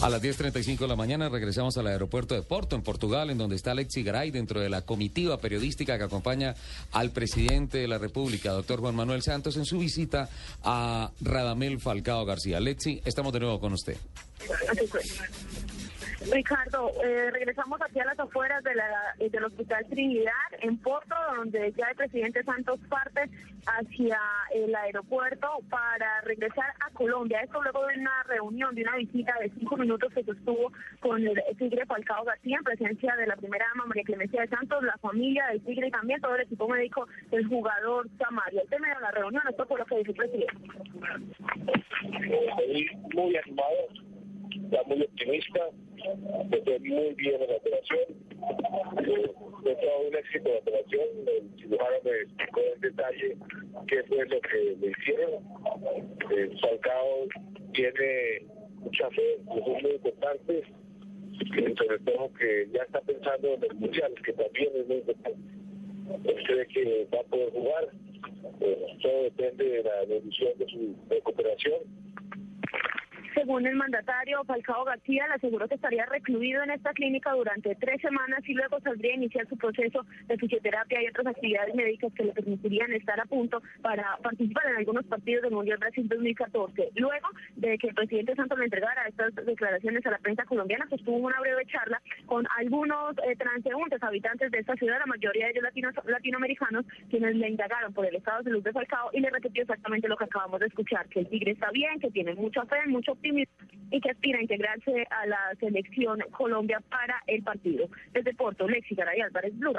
A las 10.35 de la mañana regresamos al aeropuerto de Porto, en Portugal, en donde está Alexi Garay, dentro de la comitiva periodística que acompaña al presidente de la República, doctor Juan Manuel Santos, en su visita a Radamel Falcao García. Alexi, estamos de nuevo con usted. Ricardo, eh, regresamos aquí a las afueras de la, eh, del Hospital Trinidad en Porto, donde ya el presidente Santos parte hacia el aeropuerto para regresar a Colombia. Esto luego de una reunión, de una visita de cinco minutos que sostuvo con el Tigre Falcao García en presencia de la primera dama María Clemencia de Santos, la familia del Tigre y también todo el equipo médico del jugador Samario. El tema de la reunión, esto por lo que dice el presidente. Muy animado, está muy optimista muy bien en la operación. Fue todo un éxito la operación. El cirujano me explicó en detalle qué fue lo que le hicieron. El Falcao tiene mucha fe, eso es muy importante. Sobre todo que ya está pensando en el Mundial, que también es muy importante. Él que va a poder jugar. todo depende de la evolución de su recuperación según el mandatario Falcao García, le aseguró que estaría recluido en esta clínica durante tres semanas y luego saldría a iniciar su proceso de fisioterapia y otras actividades médicas que le permitirían estar a punto para participar en algunos partidos del Mundial Brasil 2014. Luego de que el presidente Santos le entregara estas declaraciones a la prensa colombiana, pues tuvo una breve charla con algunos eh, transeúntes, habitantes de esta ciudad, la mayoría de ellos latinoamericanos, quienes le indagaron por el estado de salud de Falcao y le repitió exactamente lo que acabamos de escuchar, que el Tigre está bien, que tiene mucha fe, mucho optimismo y que aspira a integrarse a la selección Colombia para el partido. Desde Porto, Lexi Garay Álvarez, Blue